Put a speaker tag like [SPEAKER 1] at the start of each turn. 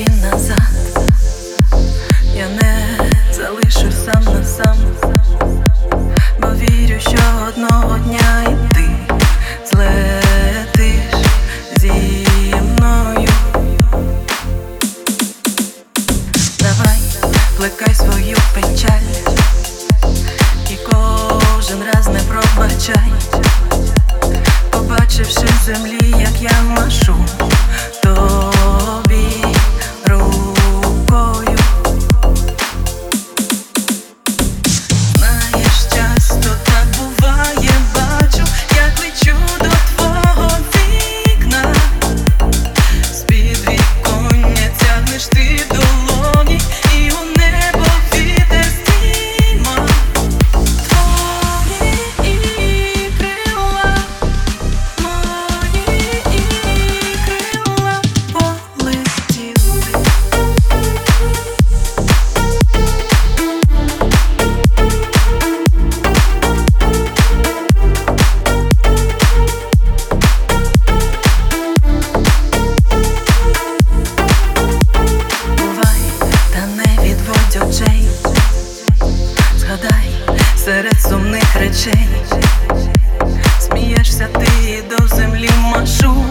[SPEAKER 1] тобі назад, я не залишу сам на сам, бо вірю, що одного дня і ти злетиш зі мною. Давай, плекай свою печаль, і кожен раз не пробачай, побачивши в землі, як я машу. Серед сумних речей, смієшся ти до землі машу